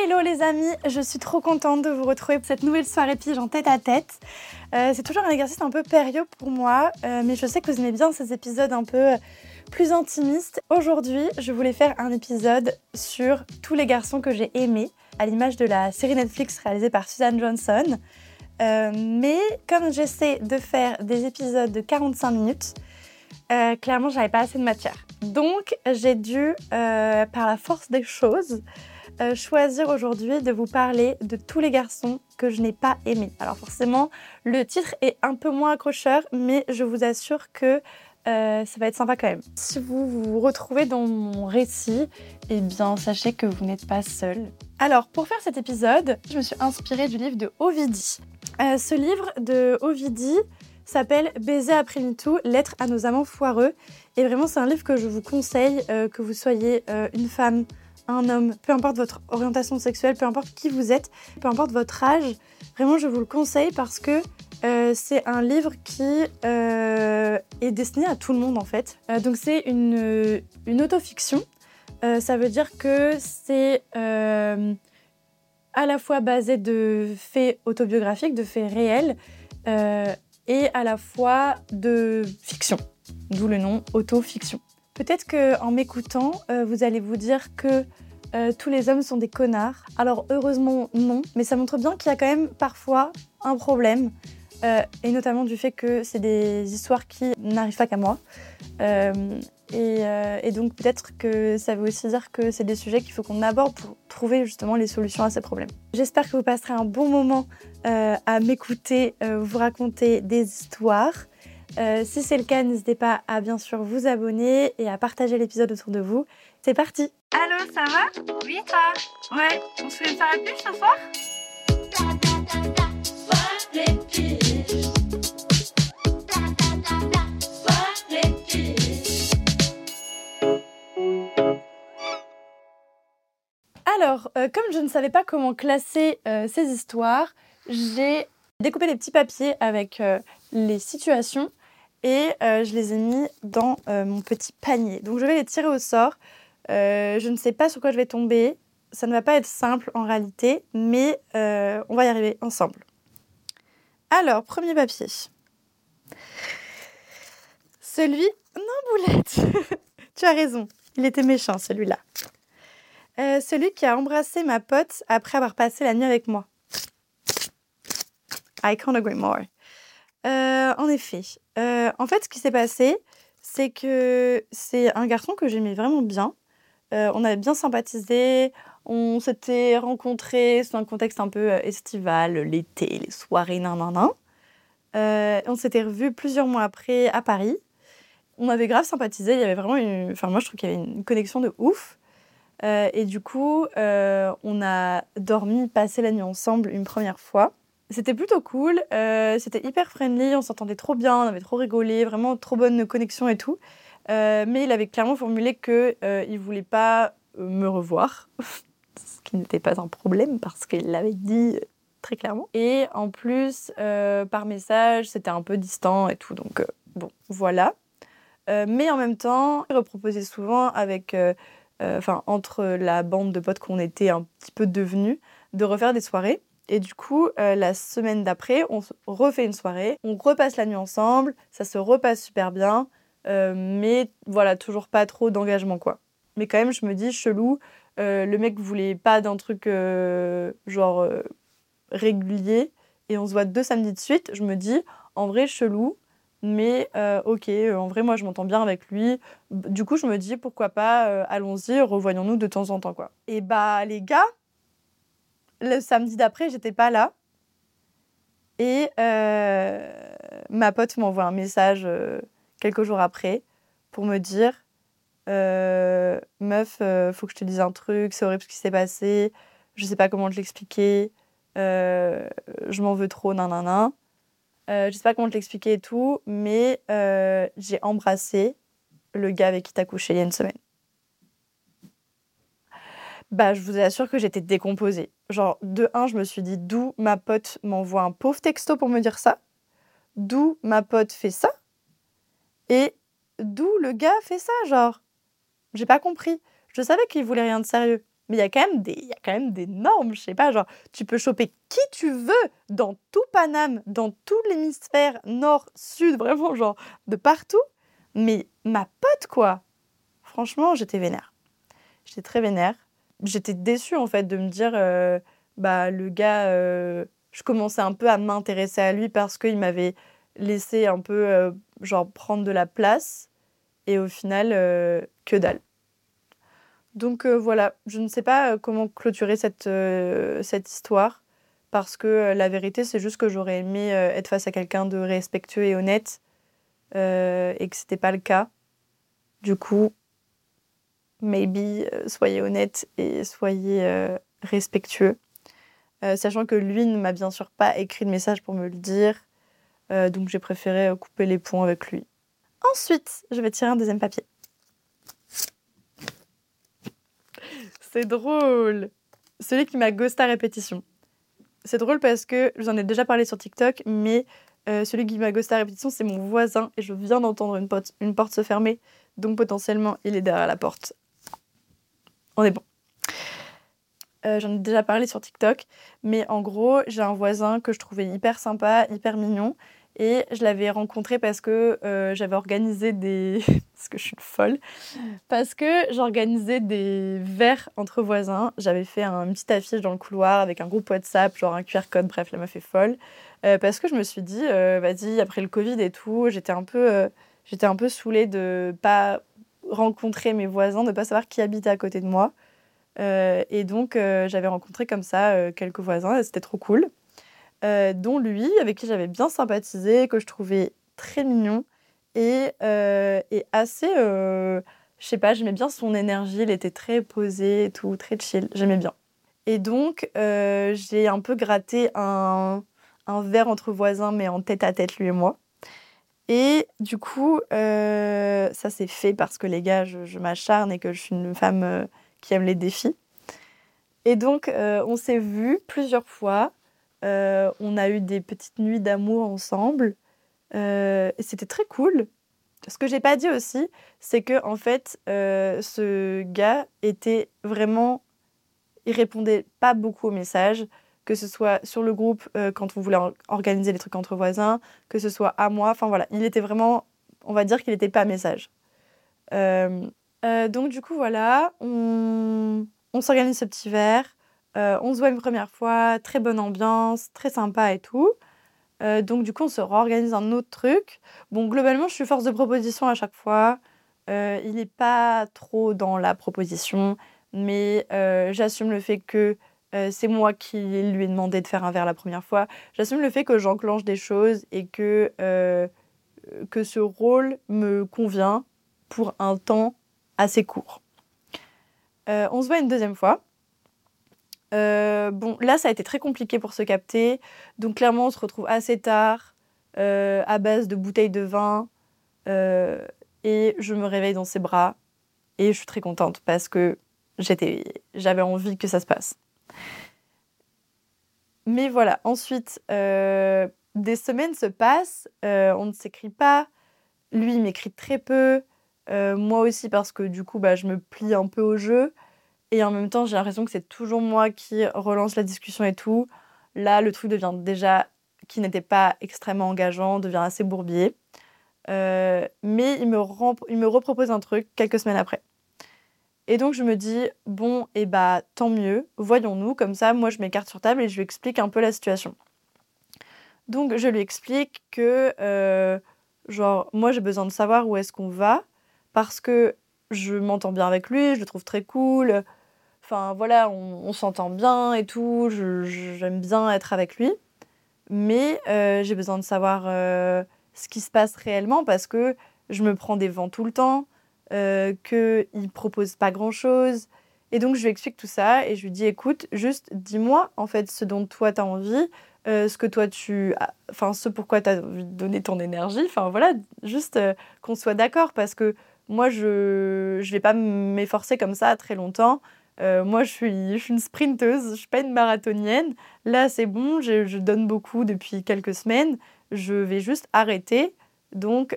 Hello les amis, je suis trop contente de vous retrouver pour cette nouvelle soirée pige en tête à tête. Euh, c'est toujours un exercice un peu périlleux pour moi, euh, mais je sais que vous aimez bien ces épisodes un peu plus intimistes. Aujourd'hui, je voulais faire un épisode sur tous les garçons que j'ai aimés, à l'image de la série Netflix réalisée par Suzanne Johnson. Euh, mais comme j'essaie de faire des épisodes de 45 minutes, euh, clairement, j'avais pas assez de matière. Donc, j'ai dû, euh, par la force des choses, euh, choisir aujourd'hui de vous parler de tous les garçons que je n'ai pas aimés. Alors forcément, le titre est un peu moins accrocheur, mais je vous assure que euh, ça va être sympa quand même. Si vous vous retrouvez dans mon récit, eh bien sachez que vous n'êtes pas seul. Alors pour faire cet épisode, je me suis inspirée du livre de Ovidie. Euh, ce livre de Ovidie s'appelle Baiser après MeToo, lettre à nos amants foireux. Et vraiment c'est un livre que je vous conseille, euh, que vous soyez une femme, un homme, peu importe votre orientation sexuelle, peu importe qui vous êtes, peu importe votre âge, vraiment je vous le conseille parce que euh, c'est un livre qui euh, est destiné à tout le monde en fait. Euh, donc c'est une, une autofiction. Ça veut dire que c'est à la fois basé de faits autobiographiques, de faits réels, et à la fois de fiction. D'où le nom autofiction. Peut-être qu'en m'écoutant, euh, vous allez vous dire que euh, tous les hommes sont des connards. Alors heureusement non, mais ça montre bien qu'il y a quand même parfois un problème, euh, et notamment du fait que c'est des histoires qui n'arrivent pas qu'à moi. Et, et donc peut-être que ça veut aussi dire que c'est des sujets qu'il faut qu'on aborde pour trouver justement les solutions à ces problèmes. J'espère que vous passerez un bon moment à m'écouter, vous raconter des histoires. Euh, si c'est le cas, n'hésitez pas à bien sûr vous abonner et à partager l'épisode autour de vous. C'est parti. Allô, ça va? Oui, toi Ouais, on se fait faire la pub ce soir? Alors, euh, comme je ne savais pas comment classer euh, ces histoires, j'ai découpé des petits papiers avec les situations et euh, je les ai mis dans euh, mon petit panier. Donc je vais les tirer au sort. Euh, je ne sais pas sur quoi je vais tomber. Ça ne va pas être simple en réalité, mais on va y arriver ensemble. Alors, premier papier. Celui... Non, Boulette Tu as raison. Il était méchant, celui-là. Celui qui a embrassé ma pote après avoir passé la nuit avec moi. I can't agree more. Euh, en effet. Euh, en fait, ce qui s'est passé, c'est que c'est un garçon que j'aimais vraiment bien. Euh, on avait bien sympathisé. On s'était rencontrés dans un contexte un peu estival, l'été, les soirées, nan nan nan. On s'était revus plusieurs mois après à Paris. On avait grave sympathisé. Il y avait vraiment une... Enfin, moi, je trouve qu'il y avait une connexion de ouf. Et du coup, on a dormi, passé la nuit ensemble une première fois. C'était plutôt cool, euh, c'était hyper friendly, on s'entendait trop bien, on avait trop rigolé, vraiment trop bonne connexion et tout. mais il avait clairement formulé qu'il ne voulait pas me revoir, ce qui n'était pas un problème parce qu'il l'avait dit très clairement. Et en plus, par message, c'était un peu distant et tout. Donc, bon, voilà. mais en même temps, il reproposait souvent avec euh, enfin entre la bande de potes qu'on était un petit peu devenus, de refaire des soirées. Et du coup, euh, la semaine d'après, on refait une soirée, on repasse la nuit ensemble, ça se repasse super bien, euh, mais voilà, toujours pas trop d'engagement quoi. Mais quand même, je me dis, chelou, le mec voulait pas d'un truc genre régulier, et on se voit deux samedis de suite, je me dis, en vrai, chelou, mais euh, ok, euh, en vrai, moi, je m'entends bien avec lui. Du coup, je me dis, pourquoi pas, euh, allons-y, revoyons-nous de temps en temps, quoi. Et bah, les gars, le samedi d'après, j'étais pas là. Et ma pote m'envoie un message quelques jours après pour me dire Meuf, faut que je te dise un truc, c'est horrible ce qui s'est passé, je sais pas comment te l'expliquer, je m'en veux trop, nanana. Euh, je sais pas comment te l'expliquer et tout, mais euh, j'ai embrassé le gars avec qui t'as couché il y a une semaine. Bah, je vous assure que j'étais décomposée. Genre, de un, je me suis dit d'où ma pote m'envoie un pauvre texto pour me dire ça, d'où ma pote fait ça, et d'où le gars fait ça, genre. J'ai pas compris. Je savais qu'il voulait rien de sérieux. Mais il y a quand même des, y a quand même des normes, je sais pas, genre tu peux choper qui tu veux dans tout Paname, dans tout l'hémisphère nord, sud, vraiment genre de partout. Mais ma pote quoi, franchement j'étais vénère. J'étais très vénère. J'étais déçue en fait de me dire, euh, bah le gars, euh, je commençais un peu à m'intéresser à lui parce qu'il m'avait laissé un peu euh, genre prendre de la place et au final que dalle. Donc voilà, je ne sais pas comment clôturer cette, cette histoire, parce que la vérité, c'est juste que j'aurais aimé être face à quelqu'un de respectueux et honnête, et que ce n'était pas le cas. Du coup, maybe, soyez honnête et soyez respectueux. sachant que lui ne m'a bien sûr pas écrit de message pour me le dire, donc j'ai préféré couper les ponts avec lui. Ensuite, je vais tirer un deuxième papier. C'est drôle. Celui qui m'a ghosté à répétition. C'est drôle parce que j'en ai déjà parlé sur TikTok, mais euh, celui qui m'a ghosté à répétition, c'est mon voisin et je viens d'entendre une, une porte se fermer. Donc potentiellement, il est derrière la porte. On est bon. Euh, j'en ai déjà parlé sur TikTok, mais en gros, j'ai un voisin que je trouvais hyper sympa, hyper mignon, et je l'avais rencontré parce que euh, j'avais organisé des. parce que je suis folle. Parce que j'organisais des verres entre voisins. J'avais fait un petit affiche dans le couloir avec un groupe WhatsApp, genre un QR code, bref, la m'a fait folle. Euh, parce que je me suis dit, vas-y, après le Covid et tout, j'étais un peu. j'étais un peu saoulée de pas rencontrer mes voisins, de pas savoir qui habitait à côté de moi. et donc, j'avais rencontré comme ça quelques voisins et c'était trop cool. Euh, dont lui, avec qui j'avais bien sympathisé, que je trouvais très mignon et, euh, assez. Euh, je sais pas, j'aimais bien son énergie, il était très posé et tout, très chill, j'aimais bien. Et donc, j'ai un peu gratté un, un verre entre voisins, mais en tête à tête, lui et moi. Et du coup, ça s'est fait parce que les gars, je, m'acharne et que je suis une femme qui aime les défis. Et donc, on s'est vus plusieurs fois. Euh, on a eu des petites nuits d'amour ensemble. Euh, et c'était très cool. Ce que j'ai pas dit aussi, c'est que en fait, euh, ce gars était vraiment, il répondait pas beaucoup aux messages, que ce soit sur le groupe quand on voulait organiser les trucs entre voisins, que ce soit à moi. Enfin voilà, il était vraiment, on va dire qu'il n'était pas message. donc du coup voilà, on, on s'organise ce petit verre. Euh, on se voit une première fois, très bonne ambiance, très sympa et tout. Euh, donc du coup, on se réorganise un autre truc. Bon, globalement, je suis force de proposition à chaque fois. Euh, il n'est pas trop dans la proposition, mais j'assume le fait que c'est moi qui lui ai demandé de faire un verre la première fois. J'assume le fait que j'enclenche des choses et que, que ce rôle me convient pour un temps assez court. on se voit une deuxième fois. Euh, bon, là, ça a été très compliqué pour se capter. Donc, clairement, on se retrouve assez tard, euh, à base de bouteilles de vin. Euh, et je me réveille dans ses bras et je suis très contente parce que j'avais envie que ça se passe. Mais voilà, ensuite, euh, des semaines se passent, euh, on ne s'écrit pas, lui m'écrit très peu, euh, moi aussi parce que du coup bah, je me plie un peu au jeu, et en même temps j'ai l'impression que c'est toujours moi qui relance la discussion et tout. Là, le truc devient déjà, qui n'était pas extrêmement engageant, devient assez bourbier. mais il me, il me repropose un truc quelques semaines après. Et donc je me dis, bon, et eh bah tant mieux, voyons-nous, comme ça, moi je m'écarte sur table et je lui explique un peu la situation. Donc je lui explique que, euh, genre, moi j'ai besoin de savoir où est-ce qu'on va, parce que je m'entends bien avec lui, je le trouve très cool, enfin voilà, on, s'entend bien et tout, j'aime bien être avec lui, mais euh, j'ai besoin de savoir euh, ce qui se passe réellement, parce que je me prends des vents tout le temps, euh, qu'il ne propose pas grand-chose. Et donc, je lui explique tout ça et je lui dis écoute, juste dis-moi en fait ce dont toi tu as envie, euh, ce que toi tu. Enfin, ce pourquoi tu as envie de donner ton énergie. Enfin, voilà, juste euh, qu'on soit d'accord parce que moi, je ne vais pas m'efforcer comme ça très longtemps. moi, je suis, je suis une sprinteuse, je ne suis pas une marathonienne. Là, c'est bon, je, je, donne beaucoup depuis quelques semaines. Je vais juste arrêter. Donc,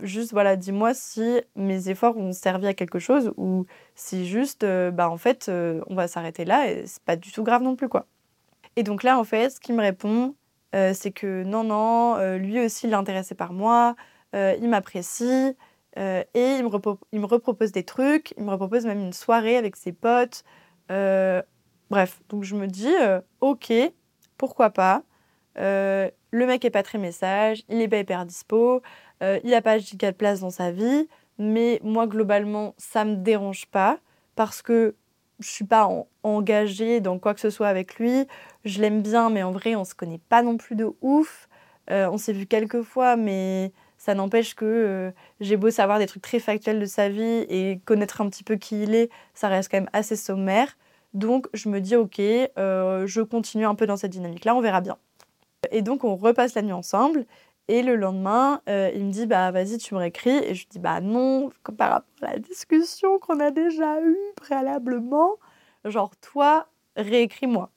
juste voilà, dis-moi si mes efforts ont servi à quelque chose ou si juste, euh, bah en fait, euh, on va s'arrêter là et c'est pas du tout grave non plus quoi. Et donc là, en fait, ce qu'il me répond, euh, c'est que non, non, lui aussi il est intéressé par moi, il m'apprécie et il me, il me, repropose des trucs, il me repropose même une soirée avec ses potes. bref, donc je me dis, ok, pourquoi pas. le mec est pas très message, il est pas hyper dispo. Euh, il n'a pas giga de place dans sa vie, mais moi, globalement, ça me dérange pas parce que je suis pas engagée dans quoi que ce soit avec lui. Je l'aime bien, mais en vrai, on se connaît pas non plus de ouf. Euh, on s'est vu quelques fois, mais ça n'empêche que euh, j'ai beau savoir des trucs très factuels de sa vie et connaître un petit peu qui il est, ça reste quand même assez sommaire. Donc je me dis ok, je continue un peu dans cette dynamique-là, on verra bien. Et donc on repasse la nuit ensemble et le lendemain, euh, il me dit bah vas-y, tu me réécris. Et je dis bah non, par rapport à la discussion qu'on a déjà eue préalablement, genre toi, réécris-moi.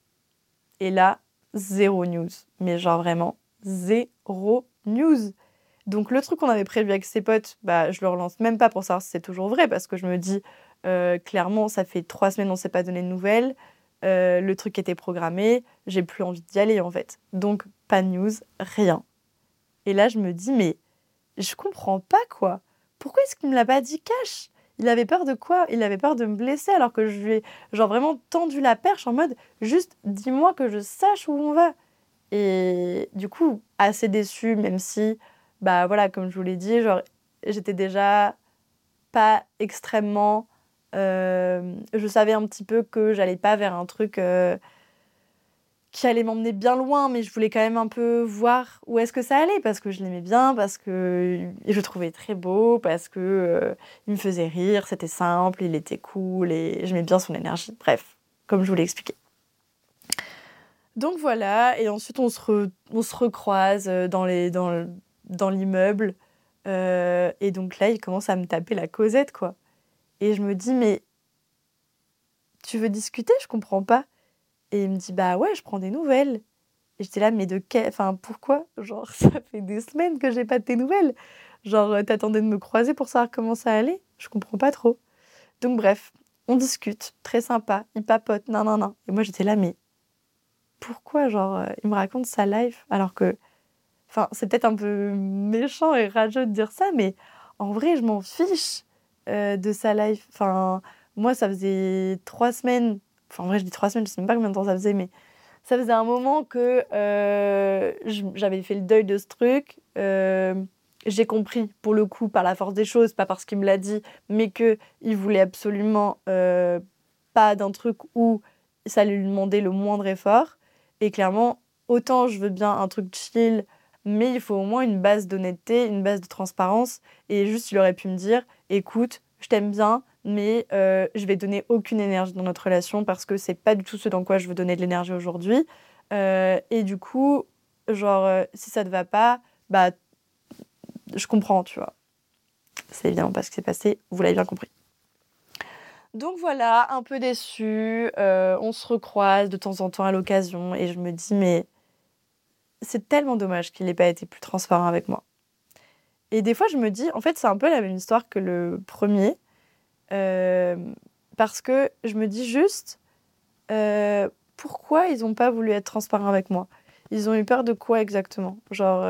Et là, zéro news. Mais genre vraiment, zéro news. Donc le truc qu'on avait prévu avec ses potes, bah je le relance même pas pour savoir si c'est toujours vrai, parce que je me dis euh, clairement, ça fait trois semaines on s'est pas donné de nouvelles. Euh, le truc était programmé, j'ai plus envie d'y aller en fait. Donc pas de news, rien. Et là, je me dis, mais je comprends pas quoi. Pourquoi est-ce qu'il me l'a pas dit cash Il avait peur de quoi? Il avait peur de me blesser alors que je lui ai genre vraiment tendu la perche en mode juste dis-moi que je sache où on va. Et du coup, assez déçue, même si, bah voilà, comme je vous l'ai dit, genre j'étais déjà pas extrêmement. Euh, je savais un petit peu que j'allais pas vers un truc. Euh, qui allait m'emmener bien loin, mais je voulais quand même un peu voir où est-ce que ça allait, parce que je l'aimais bien, parce que je le trouvais très beau, parce que euh, il me faisait rire, c'était simple, il était cool, et j'aimais bien son énergie. Bref, comme je vous l'ai expliqué. Donc voilà, et ensuite on se, on se recroise euh, dans, les, dans, dans l'immeuble, euh, et donc là il commence à me taper la causette, quoi. Et je me dis, mais tu veux discuter? Je comprends pas. Et il me dit bah ouais, je prends des nouvelles. Et j'étais là, mais de quel. Enfin, pourquoi? Genre, ça fait des semaines que j'ai pas de tes nouvelles. Genre, euh, t'attendais de me croiser pour savoir comment ça allait? Je comprends pas trop. Donc, bref, on discute, très sympa, il papote, non, non, non. Et moi, j'étais là, mais pourquoi? Genre, euh, il me raconte sa life alors que. Enfin, c'est peut-être un peu méchant et rageux de dire ça, mais en vrai, je m'en fiche euh, de sa life. Enfin, moi, ça faisait trois semaines Enfin, en vrai, je dis trois semaines, je sais même pas combien de temps ça faisait, mais ça faisait un moment que euh, j'avais fait le deuil de ce truc. Euh, j'ai compris, pour le coup, par la force des choses, pas parce qu'il me l'a dit, mais qu'il voulait absolument euh, pas d'un truc où ça lui demandait le moindre effort. Et clairement, autant je veux bien un truc chill, mais il faut au moins une base d'honnêteté, une base de transparence. Et juste, il aurait pu me dire écoute, je t'aime bien, mais euh, je vais donner aucune énergie dans notre relation parce que c'est pas du tout ce dans quoi je veux donner de l'énergie aujourd'hui. Euh, et du coup, genre, euh, si ça te va pas, bah, je comprends, tu vois. c'est évidemment pas ce qui s'est passé, vous l'avez bien compris. Donc voilà, un peu déçu. Euh, on se recroise de temps en temps à l'occasion et je me dis, mais c'est tellement dommage qu'il n'ait pas été plus transparent avec moi. Et des fois, je me dis, en fait, c'est un peu la même histoire que le premier. Euh, parce que je me dis juste, euh, pourquoi ils n'ont pas voulu être transparents avec moi? Ils ont eu peur de quoi exactement? Genre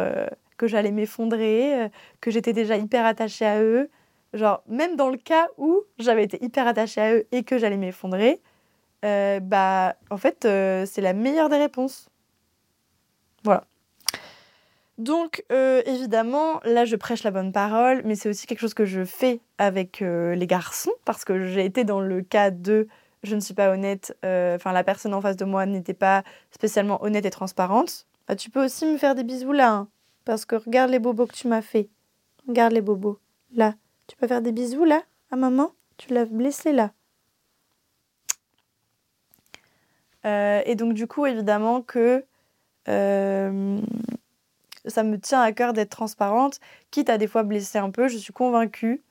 que j'allais m'effondrer, que j'étais déjà hyper attachée à eux, Genre, même dans le cas où j'avais été hyper attachée à eux et que j'allais m'effondrer, euh, bah, en fait, euh, c'est la meilleure des réponses. Voilà. Donc, euh, évidemment, là, je prêche la bonne parole, mais c'est aussi quelque chose que je fais avec les garçons, parce que j'ai été dans le cas de je ne suis pas honnête, enfin, la personne en face de moi n'était pas spécialement honnête et transparente. Bah, tu peux aussi me faire des bisous là, hein, parce que regarde les bobos que tu m'as fait. Regarde les bobos, là. Tu peux faire des bisous là à maman? Tu l'as blessée là. Euh, et donc du coup, évidemment que euh, ça me tient à cœur d'être transparente, quitte à des fois blesser un peu, je suis convaincue.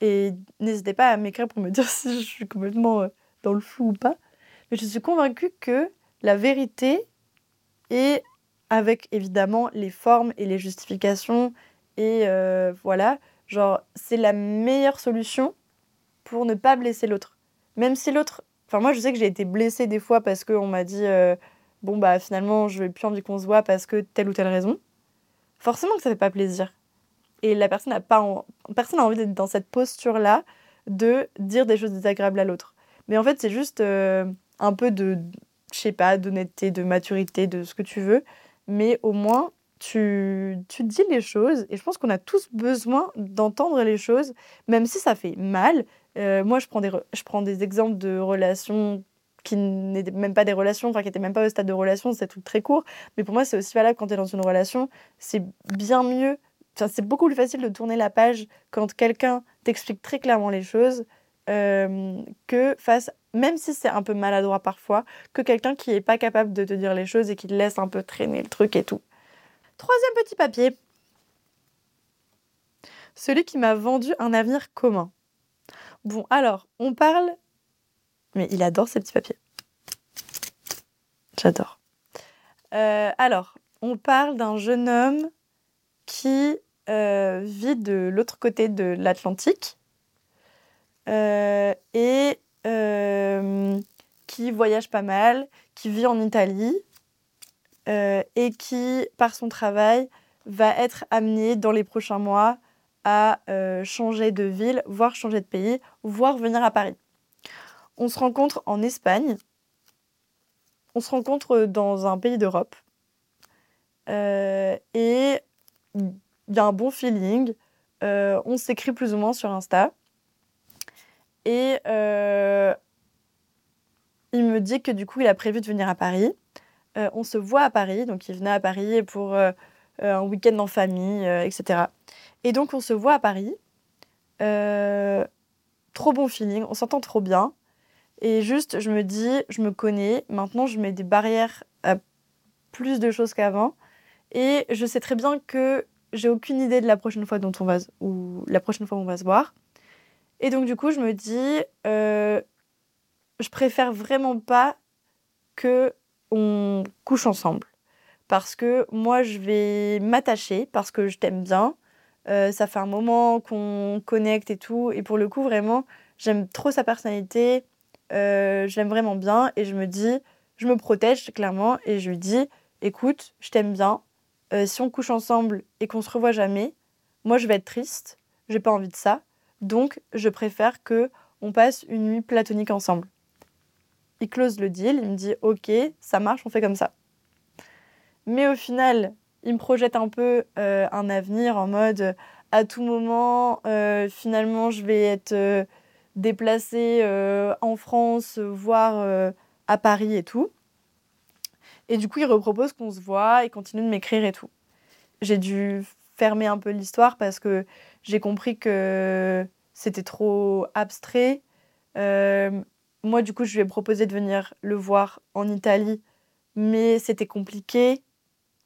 Et n'hésitez pas à m'écrire pour me dire si je suis complètement euh, dans le flou ou pas. Mais je suis convaincue que la vérité est avec évidemment les formes et les justifications et voilà, Genre, c'est la meilleure solution pour ne pas blesser l'autre. Même si l'autre. Enfin, moi, je sais que j'ai été blessée des fois parce qu'on m'a dit euh, Bon, bah, finalement, je n'ai plus envie qu'on se voit parce que telle ou telle raison. Forcément que ça fait pas plaisir. Et la personne n'a pas. Personne n'a envie d'être dans cette posture-là de dire des choses désagréables à l'autre. Mais en fait, c'est juste euh, un peu de. Je sais pas, d'honnêteté, de maturité, de ce que tu veux. Mais au moins, tu, tu dis les choses et je pense qu'on a tous besoin d'entendre les choses, même si ça fait mal. Euh, moi, je prends, des, je prends des exemples de relations qui n'étaient même pas des relations, enfin qui n'étaient même pas au stade de relation, c'est tout très court. Mais pour moi, c'est aussi valable quand tu es dans une relation. C'est bien mieux, c'est beaucoup plus facile de tourner la page quand quelqu'un t'explique très clairement les choses euh, que face, même si c'est un peu maladroit parfois, que quelqu'un qui n'est pas capable de te dire les choses et qui laisse un peu traîner le truc et tout. Troisième petit papier. Celui qui m'a vendu un avenir commun. Bon, alors, on parle... Mais il adore ces petits papiers. J'adore. Euh, alors, on parle d'un jeune homme qui euh, vit de l'autre côté de l'Atlantique euh, et qui voyage pas mal, qui vit en Italie et qui, par son travail, va être amené dans les prochains mois à changer de ville, voire changer de pays, voire venir à Paris. On se rencontre en Espagne, on se rencontre dans un pays d'Europe, euh, et il y a un bon feeling, on s'écrit plus ou moins sur Insta, et il me dit que du coup il a prévu de venir à Paris. Euh, on se voit à Paris, donc il venait à Paris pour euh, euh, un week-end en famille, etc. Et donc on se voit à Paris. trop bon feeling, on s'entend trop bien. Et juste, je me dis, je me connais, maintenant je mets des barrières à plus de choses qu'avant. Et je sais très bien que j'ai aucune idée de la prochaine fois dont on va ou la prochaine fois où on va se voir. Et donc du coup, je me dis, je préfère vraiment pas que on couche ensemble. Parce que moi, je vais m'attacher, parce que je t'aime bien. Euh, ça fait un moment qu'on connecte et tout. Et pour le coup, vraiment, j'aime trop sa personnalité. Euh, je l'aime vraiment bien. Et je me dis, je me protège clairement. Et je lui dis, écoute, je t'aime bien. Euh, si on couche ensemble et qu'on se revoit jamais, moi, je vais être triste. J'ai pas envie de ça. Donc, je préfère que on passe une nuit platonique ensemble il close le deal, il me dit ok, ça marche, on fait comme ça. Mais au final, il me projette un peu euh, un avenir en mode à tout moment, euh, finalement, je vais être euh, déplacée en France, voire à Paris et tout. Et du coup, il repropose qu'on se voit et continue de m'écrire et tout. J'ai dû fermer un peu l'histoire parce que j'ai compris que c'était trop abstrait moi, du coup, je lui ai proposé de venir le voir en Italie, mais c'était compliqué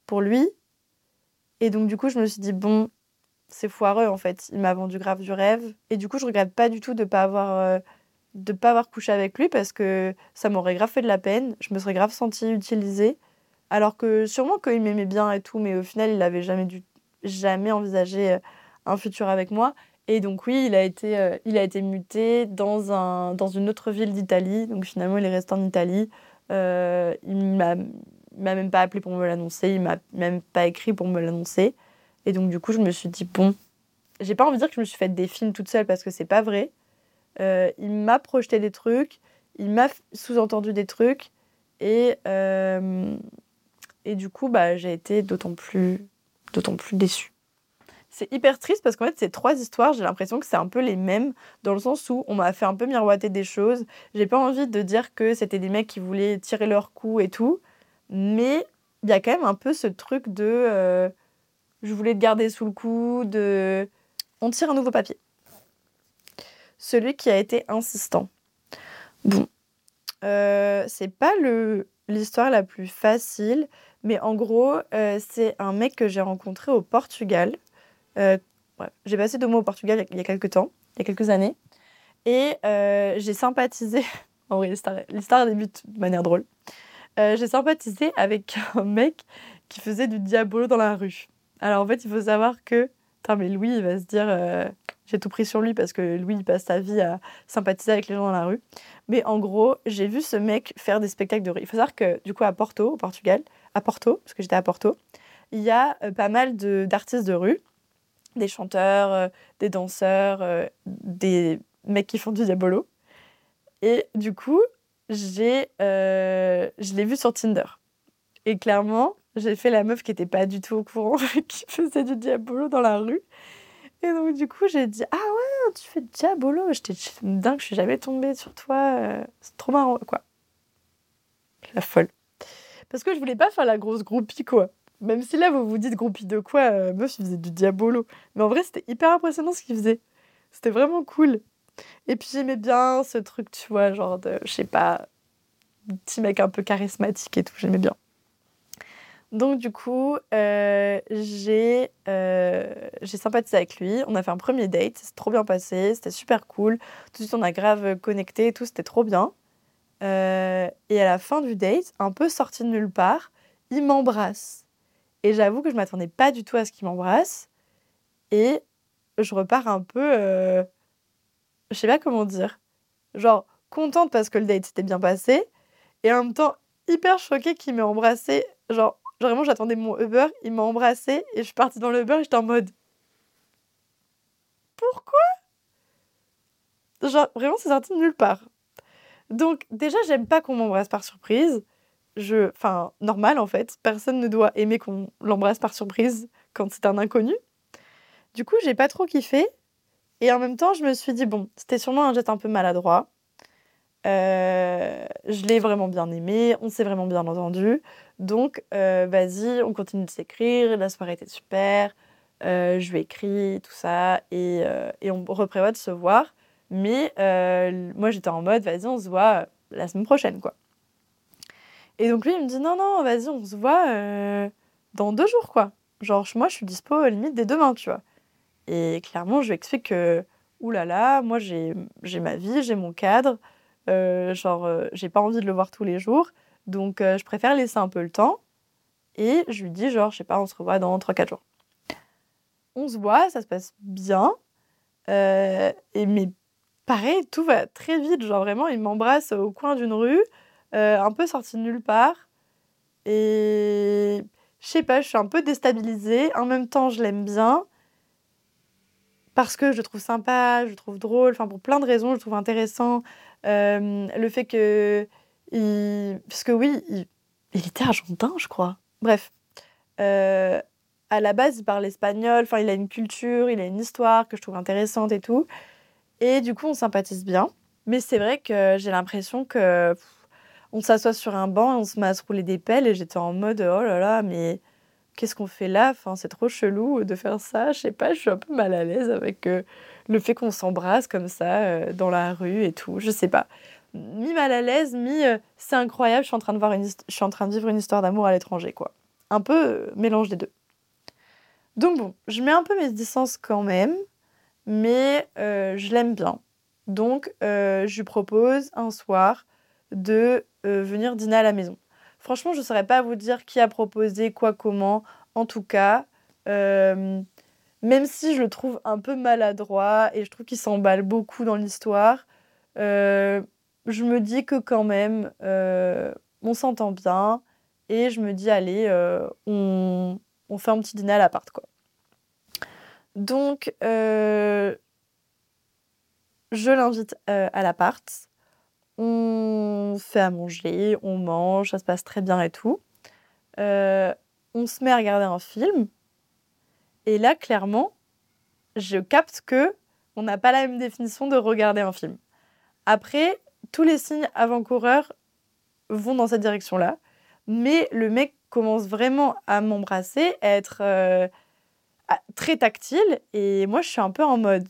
pour lui. Et donc, du coup, je me suis dit, bon, c'est foireux en fait. Il m'a vendu grave du rêve. Et du coup, je regrette pas du tout de pas avoir, euh, de pas avoir couché avec lui parce que ça m'aurait grave fait de la peine. Je me serais grave sentie utilisée. Alors que sûrement qu'il m'aimait bien et tout, mais au final, il avait jamais, dû, jamais envisagé euh, un futur avec moi. Et donc oui, il a été, euh, il a été muté dans, un, dans une autre ville d'Italie. Donc finalement, il est resté en Italie. Il m'a m'a même pas appelé pour me l'annoncer, il m'a même pas écrit pour me l'annoncer. Et donc du coup, je me suis dit bon, j'ai pas envie de dire que je me suis fait des films toute seule parce que c'est pas vrai. Euh, il m'a projeté des trucs, il m'a sous-entendu des trucs et euh, et du coup, bah j'ai été d'autant plus d'autant plus déçue. C'est hyper triste parce qu'en fait, ces trois histoires, j'ai l'impression que c'est un peu les mêmes, dans le sens où on m'a fait un peu miroiter des choses. J'ai pas envie de dire que c'était des mecs qui voulaient tirer leur coup et tout, mais il y a quand même un peu ce truc de euh, je voulais te garder sous le coup, de on tire un nouveau papier. Celui qui a été insistant. Bon, euh, c'est pas l'histoire la plus facile, mais en gros, euh, c'est un mec que j'ai rencontré au Portugal. Euh, j'ai passé deux mois au Portugal il y a quelques temps, il y a quelques années. Et euh, j'ai sympathisé. en vrai, l'histoire débute de manière drôle. j'ai sympathisé avec un mec qui faisait du diabolo dans la rue. Alors en fait, il faut savoir que. Putain, mais Louis, il va se dire. j'ai tout pris sur lui parce que Louis, il passe sa vie à sympathiser avec les gens dans la rue. Mais en gros, j'ai vu ce mec faire des spectacles de rue. Il faut savoir que, du coup, à Porto, au Portugal, à Porto, parce que j'étais à Porto, il y a pas mal d'artistes de rue des chanteurs, euh, des danseurs, euh, des mecs qui font du diabolo. Et du coup, j'ai, euh, je l'ai vu sur Tinder. Et clairement, j'ai fait la meuf qui n'était pas du tout au courant, qui faisait du diabolo dans la rue. Et donc, du coup, j'ai dit Ah ouais, tu fais du diabolo J'étais dingue, je suis jamais tombée sur toi. C'est trop marrant, quoi. La folle. Parce que je voulais pas faire la grosse groupie, quoi. Même si là, vous vous dites groupie de quoi euh, Meuf, il faisait du diabolo. Mais en vrai, c'était hyper impressionnant ce qu'il faisait. C'était vraiment cool. Et puis j'aimais bien ce truc, tu vois, genre de, je sais pas, petit mec un peu charismatique et tout, j'aimais bien. Donc du coup, euh, j'ai euh, j'ai sympathisé avec lui. On a fait un premier date, c'est trop bien passé, c'était super cool. Tout de suite, on a grave connecté et tout, c'était trop bien. et à la fin du date, un peu sorti de nulle part, il m'embrasse. Et j'avoue que je m'attendais pas du tout à ce qu'il m'embrasse. Et je repars un peu. Euh... Je sais pas comment dire. Genre, contente parce que le date s'était bien passé. Et en même temps, hyper choquée qu'il m'ait embrassé. Genre, vraiment, j'attendais mon Uber. Il m'a embrassé. Et je suis partie dans le Uber et j'étais en mode. Pourquoi? Vraiment, c'est sorti de nulle part. Donc, déjà, j'aime pas qu'on m'embrasse par surprise je, enfin, normal en fait. Personne ne doit aimer qu'on l'embrasse par surprise quand c'est un inconnu. Du coup, j'ai pas trop kiffé. Et en même temps, je me suis dit, bon, c'était sûrement un geste un peu maladroit. Euh, je l'ai vraiment bien aimé, on s'est vraiment bien entendu. Donc, euh, vas-y, on continue de s'écrire. La soirée était super. Euh, je lui ai écrit, tout ça. Et, on reprévoit de se voir. Mais moi, j'étais en mode, vas-y, on se voit la semaine prochaine, quoi. Et donc lui, il me dit non, non, vas-y, on se voit dans deux jours, quoi. Genre, moi, je suis dispo limite dès demain, tu vois. Et clairement, je lui explique que, oulala, moi, j'ai ma vie, j'ai mon cadre. Euh, genre, euh, j'ai pas envie de le voir tous les jours. Donc, je préfère laisser un peu le temps. Et je lui dis, genre, je sais pas, on se revoit dans 3-4 jours. On se voit, ça se passe bien. et mais pareil, tout va très vite. Genre, vraiment, il m'embrasse au coin d'une rue. Euh, un peu sorti de nulle part. Et je sais pas, je suis un peu déstabilisée. En même temps, je l'aime bien. Parce que je le trouve sympa, je le trouve drôle, enfin pour plein de raisons, je le trouve intéressant. Euh, le fait que. Il... Parce que oui, il, était argentin, je crois. Bref. Euh, à la base, il parle espagnol, enfin, il a une culture, il a une histoire que je trouve intéressante et tout. Et du coup, on sympathise bien. Mais c'est vrai que j'ai l'impression que on s'assoit sur un banc on se met à se rouler des pelles et j'étais en mode oh là là, mais qu'est-ce qu'on fait là? Enfin, C'est trop chelou de faire ça. Je sais pas, je suis un peu mal à l'aise avec euh, le fait qu'on s'embrasse comme ça euh, dans la rue et tout. Je sais pas. Mi mal à l'aise, mi euh, c'est incroyable, je suis, en train de voir une vivre une histoire d'amour à l'étranger, quoi. Un peu mélange des deux. Donc bon, je mets un peu mes distances quand même, mais euh, je l'aime bien. Donc euh, je lui propose un soir de euh, venir dîner à la maison. Franchement, je ne saurais pas vous dire qui a proposé, quoi, comment. En tout cas, même si je le trouve un peu maladroit et je trouve qu'il s'emballe beaucoup dans l'histoire, je me dis que quand même, on s'entend bien et je me dis, allez, on, on fait un petit dîner à l'appart, quoi. Donc, euh, je l'invite euh, à l'appart. On fait à manger, on mange, ça se passe très bien et tout. Euh, on se met à regarder un film. Et là, clairement, je capte que on n'a pas la même définition de regarder un film. Après, tous les signes avant-coureurs vont dans cette direction-là. Mais le mec commence vraiment à m'embrasser, à être euh, très tactile. Et moi, je suis un peu en mode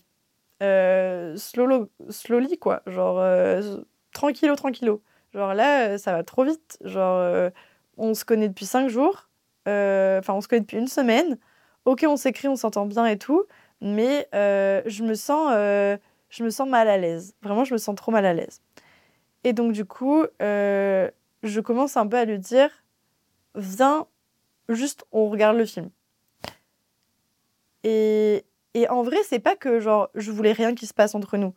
euh, slowly, quoi. Genre, euh, tranquillo. Genre là, euh, ça va trop vite. Genre, on se connaît depuis cinq jours. Enfin, on se connaît depuis une semaine. Ok, on s'écrit, on s'entend bien et tout. Mais je, me sens, je me sens mal à l'aise. Vraiment, je me sens trop mal à l'aise. Et donc, du coup, je commence un peu à lui dire viens, juste on regarde le film. Et, et en vrai, c'est pas que genre je voulais rien qui se passe entre nous.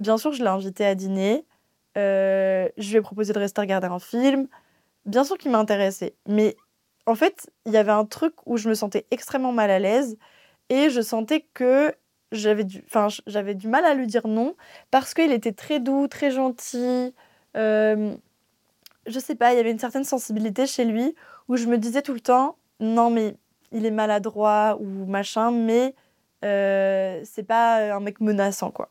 Bien sûr, je l'ai invité à dîner. Euh, je lui ai proposé de rester regarder un film. Bien sûr qu'il m'a intéressé. Mais en fait, il y avait un truc où je me sentais extrêmement mal à l'aise et je sentais que j'avais du, mal à lui dire non parce qu'il était très doux, très gentil. Euh, je sais pas, il y avait une certaine sensibilité chez lui où je me disais tout le temps, non mais il est maladroit ou machin, mais euh, c'est pas un mec menaçant quoi.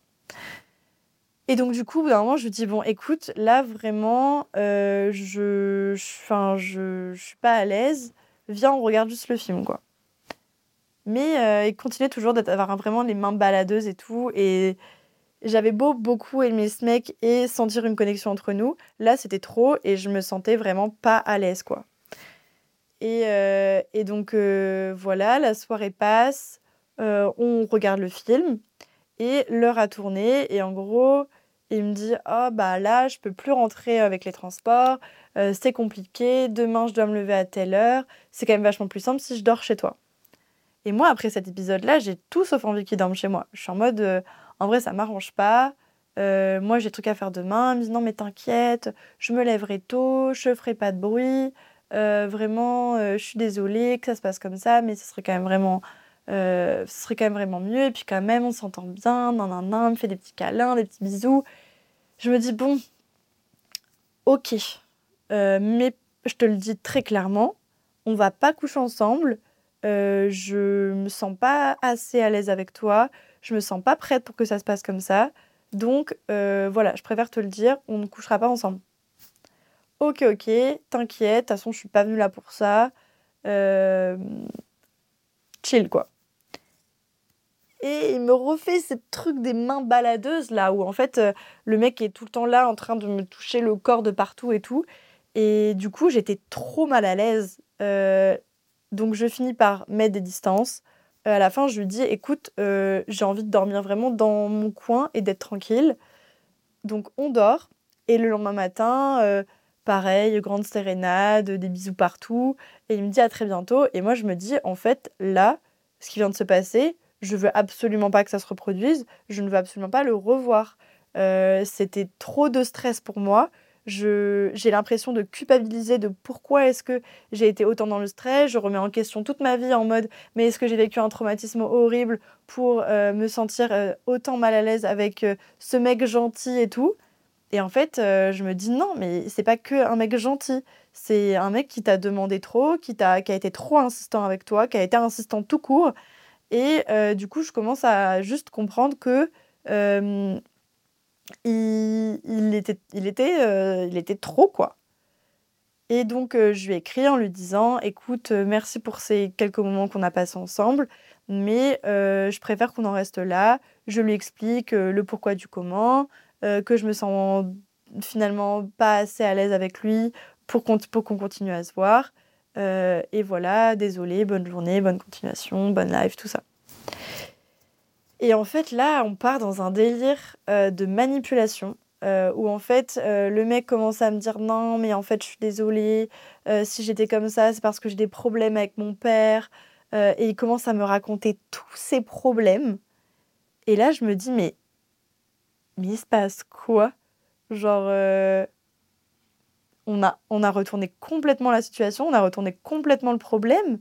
Et donc du coup, au bout d'un moment, je lui dis bon, écoute, là vraiment, euh, je, je, je, suis pas à l'aise. Viens, on regarde juste le film quoi. Mais euh, il continuait toujours d'avoir vraiment les mains baladeuses et tout, et j'avais beau beaucoup aimer ce mec et sentir une connexion entre nous, là c'était trop et je me sentais vraiment pas à l'aise quoi. Et, euh, et donc voilà, la soirée passe, on regarde le film et l'heure a tourné et en gros il me dit oh bah là je peux plus rentrer avec les transports, c'est compliqué, demain je dois me lever à telle heure, c'est quand même vachement plus simple si je dors chez toi. Et moi après cet épisode là j'ai tout sauf envie qu'il dorme chez moi. Je suis en mode en vrai, ça m'arrange pas. Euh, moi, j'ai des trucs à faire demain. Elle me dit non, mais t'inquiète, je me lèverai tôt, je ferai pas de bruit. Euh, vraiment, euh, je suis désolée que ça se passe comme ça, mais ce serait quand même vraiment, ce serait quand même vraiment mieux. Et puis quand même, on s'entend bien. Nan, nan, nan, me fait des petits câlins, des petits bisous. Je me dis bon, ok, mais je te le dis très clairement, on va pas coucher ensemble. je me sens pas assez à l'aise avec toi je me sens pas prête pour que ça se passe comme ça. Donc euh, voilà, je préfère te le dire, on ne couchera pas ensemble. Ok, ok, t'inquiète, de toute façon, je suis pas venue là pour ça. Euh, chill, quoi. Et il me refait ce truc des mains baladeuses, là, où en fait, euh, le mec est tout le temps là en train de me toucher le corps de partout et tout. Et du coup, j'étais trop mal à l'aise. donc je finis par mettre des distances. Euh, à la fin, je lui dis écoute, euh, j'ai envie de dormir vraiment dans mon coin et d'être tranquille. Donc on dort. Et le lendemain matin, euh, pareil, grande sérénade, des bisous partout. Et il me dit à très bientôt. Et moi, je me dis en fait, là, ce qui vient de se passer, je veux absolument pas que ça se reproduise. Je ne veux absolument pas le revoir. C'était trop de stress pour moi j'ai l'impression de culpabiliser de pourquoi est-ce que j'ai été autant dans le stress. Je remets en question toute ma vie en mode mais est-ce que j'ai vécu un traumatisme horrible pour euh, me sentir euh, autant mal à l'aise avec euh, ce mec gentil et tout? Et en fait, je me dis non, mais c'est pas que un mec gentil. C'est un mec qui t'a demandé trop, qui, qui a été trop insistant avec toi, qui a été insistant tout court. Et du coup, je commence à juste comprendre que il, était, il, était, euh, il était trop, quoi. Et donc, euh, je lui ai écrit en lui disant Écoute, euh, merci pour ces quelques moments qu'on a passés ensemble, mais je préfère qu'on en reste là. Je lui explique le pourquoi du comment, que je me sens finalement pas assez à l'aise avec lui pour qu'on continue à se voir. Et voilà, désolé, bonne journée, bonne continuation, bonne life, tout ça. Et en fait, là, on part dans un délire de manipulation euh, où en fait euh, le mec commence à me dire non mais en fait je suis désolée, euh, si j'étais comme ça c'est parce que j'ai des problèmes avec mon père et il commence à me raconter tous ses problèmes et là je me dis mais mais il se passe quoi? Genre on a on a retourné complètement la situation on a retourné complètement le problème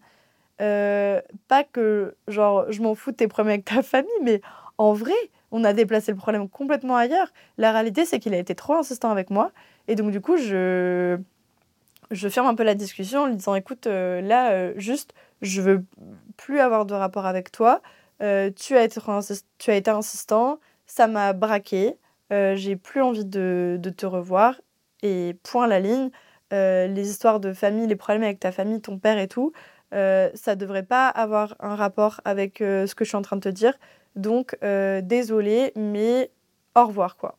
pas que genre je m'en fous de tes problèmes avec ta famille mais en vrai on a déplacé le problème complètement ailleurs. La réalité, c'est qu'il a été trop insistant avec moi. Et donc, du coup, je, je ferme un peu la discussion en lui disant écoute, euh, là, euh, juste, je veux plus avoir de rapport avec toi. Euh, tu, as été, tu as été insistant, ça m'a braqué. J'ai plus envie de, de, te revoir. Et point la ligne. les histoires de famille, les problèmes avec ta famille, ton père et tout, ça devrait pas avoir un rapport avec ce que je suis en train de te dire. Donc, euh, désolé, mais au revoir, quoi.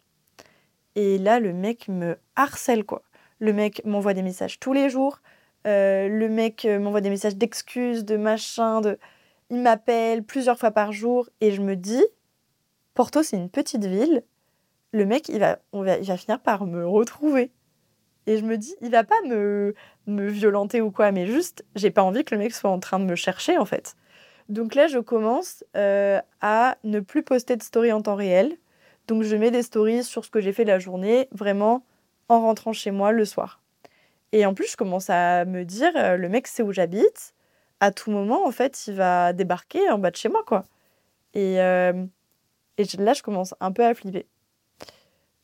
Et là, le mec me harcèle, quoi. Le mec m'envoie des messages tous les jours. Euh, le mec euh, m'envoie des messages d'excuses, de machin, de... Il m'appelle plusieurs fois par jour et je me dis, Porto, c'est une petite ville. Le mec, il va, on va, il va finir par me retrouver. Et je me dis, il va pas me, me violenter ou quoi, mais juste, j'ai pas envie que le mec soit en train de me chercher, en fait. Donc là, je commence euh, à ne plus poster de stories en temps réel. Donc je mets des stories sur ce que j'ai fait la journée, vraiment en rentrant chez moi le soir. Et en plus, je commence à me dire, euh, le mec sait où j'habite. À tout moment, en fait, il va débarquer en bas de chez moi, quoi. Et, euh, et là, je commence un peu à flipper.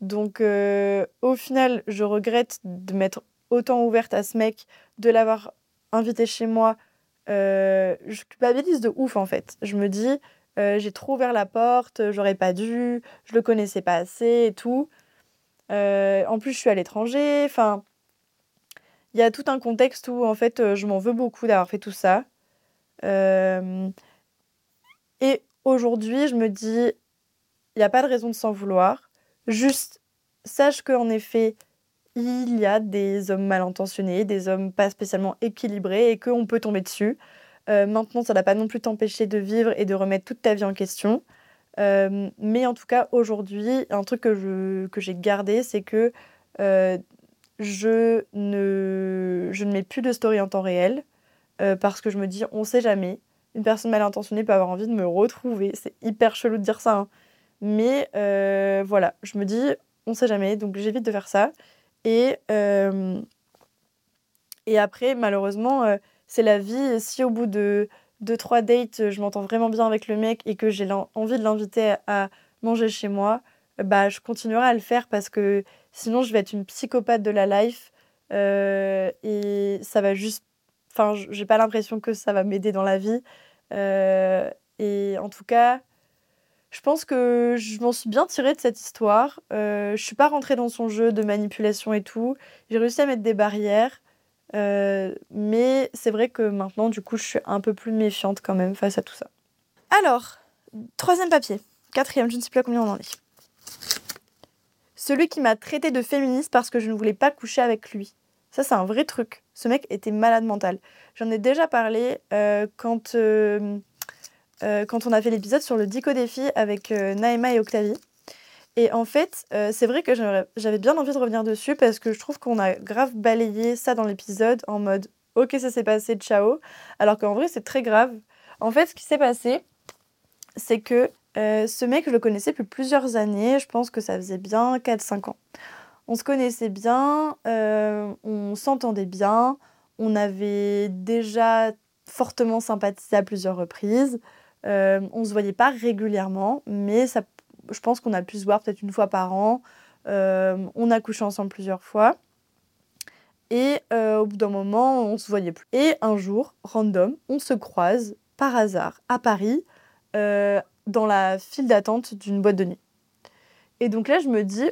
Donc, au final, je regrette de m'être autant ouverte à ce mec, de l'avoir invité chez moi, euh, je culpabilise de ouf en fait. Je me dis, euh, j'ai trop ouvert la porte, j'aurais pas dû, je le connaissais pas assez et tout. Euh, en plus, je suis à l'étranger. Enfin, il y a tout un contexte où en fait, je m'en veux beaucoup d'avoir fait tout ça. et aujourd'hui, je me dis, il n'y a pas de raison de s'en vouloir. Juste, sache qu'en effet, il y a des hommes mal intentionnés, des hommes pas spécialement équilibrés et qu'on peut tomber dessus. Euh, maintenant, ça ne va pas non plus t'empêcher de vivre et de remettre toute ta vie en question. Euh, mais en tout cas, aujourd'hui, un truc que, que j'ai gardé, c'est que euh, je, ne, je ne mets plus de story en temps réel parce que je me dis, on sait jamais. Une personne mal intentionnée peut avoir envie de me retrouver. C'est hyper chelou de dire ça. Hein. Mais voilà, je me dis, on sait jamais. Donc j'évite de faire ça. Et, euh, et après, malheureusement, euh, c'est la vie. Si au bout de deux, trois dates, je m'entends vraiment bien avec le mec et que j'ai envie de l'inviter à manger chez moi, bah, je continuerai à le faire parce que sinon, je vais être une psychopathe de la life. Euh, et ça va juste. Enfin, j'ai pas l'impression que ça va m'aider dans la vie. et en tout cas, je pense que je m'en suis bien tirée de cette histoire. Euh, je suis pas rentrée dans son jeu de manipulation et tout. J'ai réussi à mettre des barrières. Euh, mais c'est vrai que maintenant, du coup, je suis un peu plus méfiante quand même face à tout ça. Alors, troisième papier. Quatrième, je ne sais plus à combien on en est. Celui qui m'a traité de féministe parce que je ne voulais pas coucher avec lui. Ça, c'est un vrai truc. Ce mec était malade mental. J'en ai déjà parlé euh, quand euh, quand on a fait l'épisode sur le Dico défi avec euh, Naïma et Octavie. Et en fait, euh, c'est vrai que j'avais bien envie de revenir dessus parce que je trouve qu'on a grave balayé ça dans l'épisode en mode ok, ça s'est passé, ciao. Alors qu'en vrai, c'est très grave. En fait, ce qui s'est passé, c'est que ce mec, je le connaissais depuis plusieurs années. Je pense que ça faisait bien 4-5 ans. On se connaissait bien, on s'entendait bien, on avait déjà fortement sympathisé à plusieurs reprises. Euh, on se voyait pas régulièrement, mais ça, je pense qu'on a pu se voir peut-être une fois par an. Euh, on a couché ensemble plusieurs fois. Et euh, au bout d'un moment, on se voyait plus. Et un jour, random, on se croise par hasard à Paris dans la file d'attente d'une boîte de nuit. Et donc là, je me dis,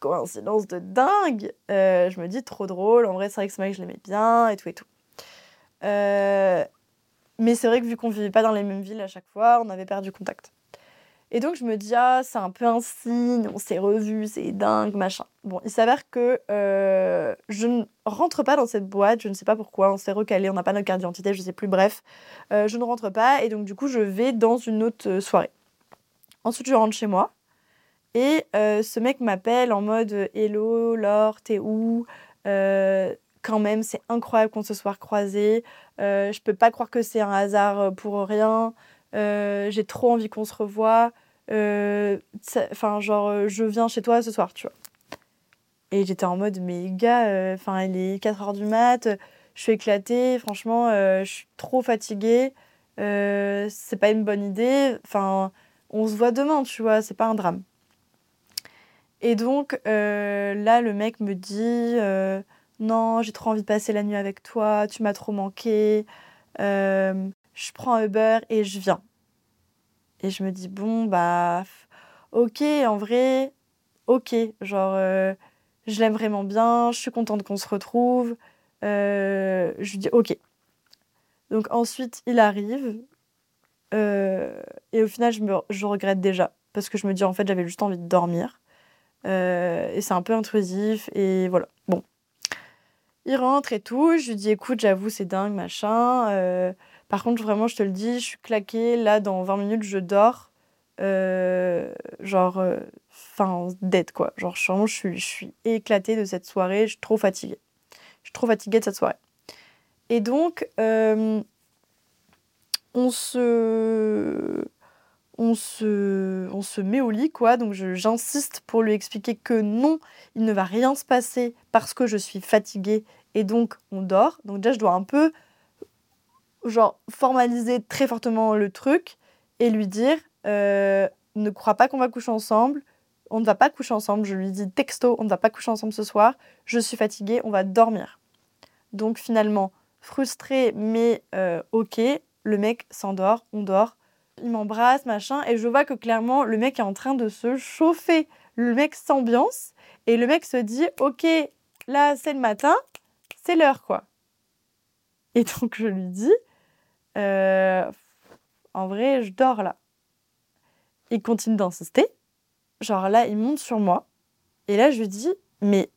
coïncidence de dingue. je me dis, trop drôle. En vrai, c'est vrai que ce mec, je l'aimais bien et tout et tout. Mais c'est vrai que vu qu'on vivait pas dans les mêmes villes à chaque fois, on avait perdu contact. Et donc je me dis, ah, c'est un peu un signe, on s'est revus, c'est dingue, machin. Bon, il s'avère que euh, je ne rentre pas dans cette boîte, je ne sais pas pourquoi, on s'est recalé, on n'a pas notre carte d'identité, je sais plus, bref. Euh, je ne rentre pas et donc du coup je vais dans une autre euh, soirée. Ensuite je rentre chez moi et ce mec m'appelle en mode Hello, Laure, t'es où? Quand même, c'est incroyable qu'on se soit croisés. je peux pas croire que c'est un hasard pour rien. J'ai trop envie qu'on se revoie. Euh, enfin, genre, euh, je viens chez toi ce soir, tu vois. Et j'étais en mode, mais gars, euh, enfin, il est 4h du mat, je suis éclatée, franchement, je suis trop fatiguée, c'est pas une bonne idée, enfin, on se voit demain, tu vois, c'est pas un drame. Et donc, là, le mec me dit, non, j'ai trop envie de passer la nuit avec toi, tu m'as trop manqué, je prends Uber et je viens. Et je me dis, bon, bah, ok, en vrai, ok, genre, euh, je l'aime vraiment bien, je suis contente qu'on se retrouve. Euh, je lui dis, ok. Donc ensuite, il arrive. Euh, et au final, je, me, je regrette déjà. Parce que je me dis, en fait, j'avais juste envie de dormir. et c'est un peu intrusif. Et voilà. Bon. Il rentre et tout. Je lui dis, écoute, j'avoue, c'est dingue, machin. Par contre, vraiment, je te le dis, je suis claquée. Là, dans 20 minutes, je dors. Euh, genre, euh, enfin, dead, quoi. Genre, je suis, je suis éclatée de cette soirée. Je suis trop fatiguée. Je suis trop fatiguée de cette soirée. Et donc, euh, on se on se, on se met au lit, quoi. Donc j'insiste pour lui expliquer que non, il ne va rien se passer parce que je suis fatiguée et donc on dort. Donc déjà, je dois un peu genre formaliser très fortement le truc et lui dire euh, ne crois pas qu'on va coucher ensemble, on ne va pas coucher ensemble. Je lui dis texto, on ne va pas coucher ensemble ce soir, je suis fatiguée, on va dormir. Donc finalement, frustré mais euh, ok, le mec s'endort, on dort, il m'embrasse, machin, et je vois que clairement le mec est en train de se chauffer. Le mec s'ambiance et le mec se dit ok, là c'est le matin, c'est l'heure quoi. Et donc je lui dis euh, en vrai, je dors là. Il continue d'insister. Genre là, il monte sur moi. Et là, je lui dis, mais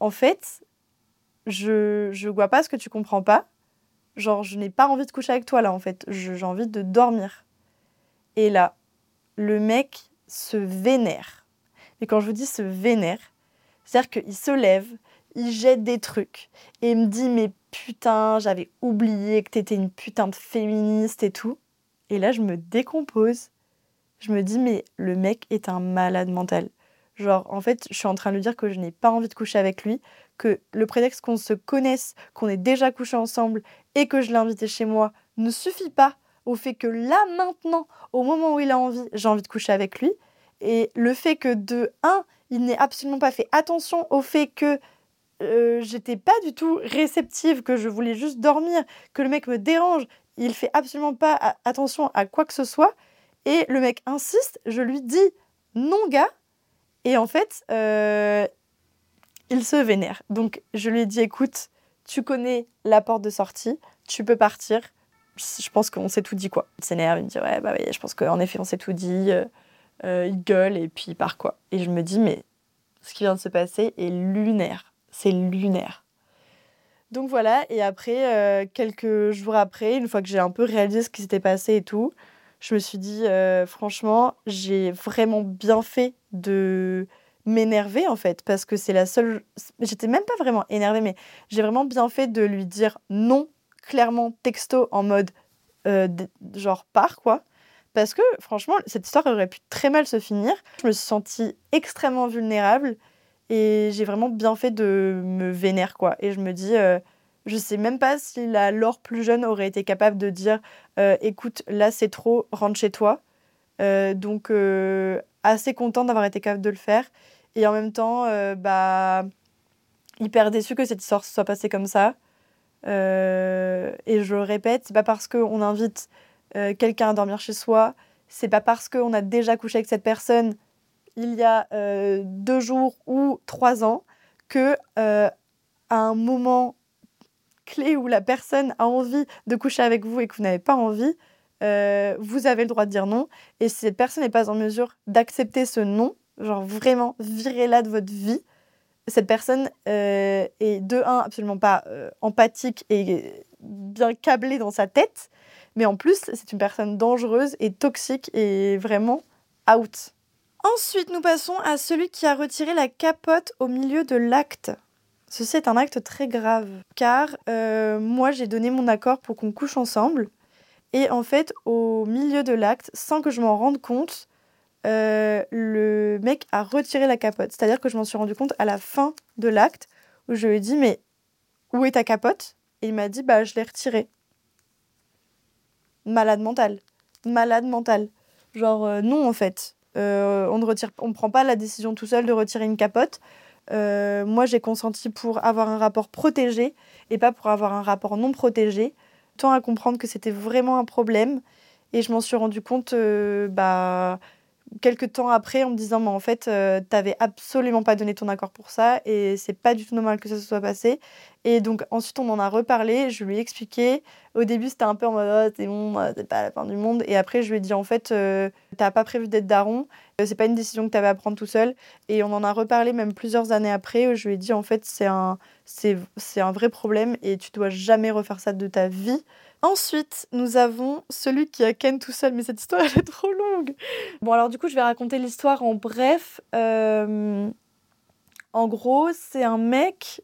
en fait, je, je vois pas ce que tu comprends pas. Genre, je n'ai pas envie de coucher avec toi là, en fait. J'ai envie de dormir. Et là, le mec se vénère. Et quand je vous dis se vénère, c'est-à-dire qu'il se lève, il jette des trucs et il me dit, mais putain, j'avais oublié que t'étais une putain de féministe et tout. Et là, je me décompose. Je me dis, mais le mec est un malade mental. Genre, en fait, je suis en train de lui dire que je n'ai pas envie de coucher avec lui, que le prétexte qu'on se connaisse, qu'on ait déjà couché ensemble et que je l'ai invité chez moi ne suffit pas au fait que là, maintenant, au moment où il a envie, j'ai envie de coucher avec lui. Et le fait que de un, il n'ait absolument pas fait attention au fait que euh, j'étais pas du tout réceptive, que je voulais juste dormir, que le mec me dérange. Il fait absolument pas attention à quoi que ce soit. Et le mec insiste, je lui dis non, gars. Et en fait, euh, il se vénère. Donc je lui ai dit écoute, tu connais la porte de sortie, tu peux partir. Je pense qu'on s'est tout dit quoi. Il s'énerve, il me dit ouais, bah oui, je pense qu'en effet, on s'est tout dit. Euh, il gueule et puis il part quoi. Et je me dis mais ce qui vient de se passer est lunaire c'est lunaire. Donc voilà, et après, euh, quelques jours après, une fois que j'ai un peu réalisé ce qui s'était passé et tout, je me suis dit, euh, franchement, j'ai vraiment bien fait de m'énerver en fait, parce que c'est la seule... J'étais même pas vraiment énervée, mais j'ai vraiment bien fait de lui dire non, clairement, texto, en mode euh, genre par quoi. Parce que franchement, cette histoire aurait pu très mal se finir. Je me suis sentie extrêmement vulnérable et j'ai vraiment bien fait de me vénérer, quoi. Et je me dis, euh, je sais même pas si la Laure plus jeune aurait été capable de dire euh, écoute, là c'est trop, rentre chez toi. Donc, assez content d'avoir été capable de le faire. Et en même temps, bah, hyper déçu que cette histoire soit passée comme ça. Et je le répète, c'est pas parce qu'on invite quelqu'un à dormir chez soi, c'est pas parce qu'on a déjà couché avec cette personne il y a euh, deux jours ou trois ans que euh, à un moment clé où la personne a envie de coucher avec vous et que vous n'avez pas envie, euh, vous avez le droit de dire non. Et si cette personne n'est pas en mesure d'accepter ce non, genre vraiment virez-la de votre vie, cette personne euh, est de un absolument pas euh, empathique et bien câblée dans sa tête, mais en plus c'est une personne dangereuse et toxique et vraiment out. Ensuite, nous passons à celui qui a retiré la capote au milieu de l'acte. Ceci est un acte très grave, car euh, moi j'ai donné mon accord pour qu'on couche ensemble, et en fait au milieu de l'acte, sans que je m'en rende compte, euh, le mec a retiré la capote. C'est-à-dire que je m'en suis rendu compte à la fin de l'acte, où je lui ai dit mais où est ta capote? Et il m'a dit bah je l'ai retirée. Malade mental. Malade mental. Genre euh, non en fait. Euh, on ne retire, on prend pas la décision tout seul de retirer une capote. Moi, j'ai consenti pour avoir un rapport protégé et pas pour avoir un rapport non protégé. Tant à comprendre que c'était vraiment un problème. Et je m'en suis rendu compte bah, quelques temps après en me disant, mais en fait, euh, t'avais absolument pas donné ton accord pour ça et c'est pas du tout normal que ça se soit passé. Et donc ensuite, on en a reparlé, je lui ai expliqué. Au début, c'était un peu en mode, oh, c'est bon, euh, c'est pas la fin du monde. Et après, je lui ai dit, en fait, euh, t'as pas prévu d'être daron, euh, c'est pas une décision que t'avais à prendre tout seul. Et on en a reparlé même plusieurs années après, où je lui ai dit, en fait, c'est un, c'est, c'est un vrai problème et tu dois jamais refaire ça de ta vie. Ensuite, nous avons celui qui a Ken tout seul, mais cette histoire elle est trop longue. Bon, alors du coup, je vais raconter l'histoire en bref. Euh, En gros, c'est un mec